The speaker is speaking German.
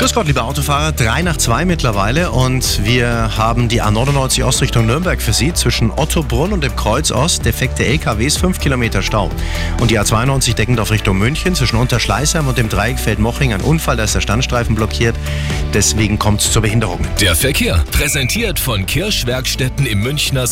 Grüß Gott, liebe Autofahrer. 3 nach 2 mittlerweile und wir haben die A99 Ostrichtung Nürnberg für Sie. Zwischen Ottobrunn und dem Kreuz Ost defekte LKWs, 5 Kilometer Stau. Und die A92 deckend auf Richtung München. Zwischen Unterschleißheim und dem Dreieckfeld Moching ein Unfall, da ist der Standstreifen blockiert. Deswegen kommt es zur Behinderung. Der Verkehr, präsentiert von Kirschwerkstätten im Münchner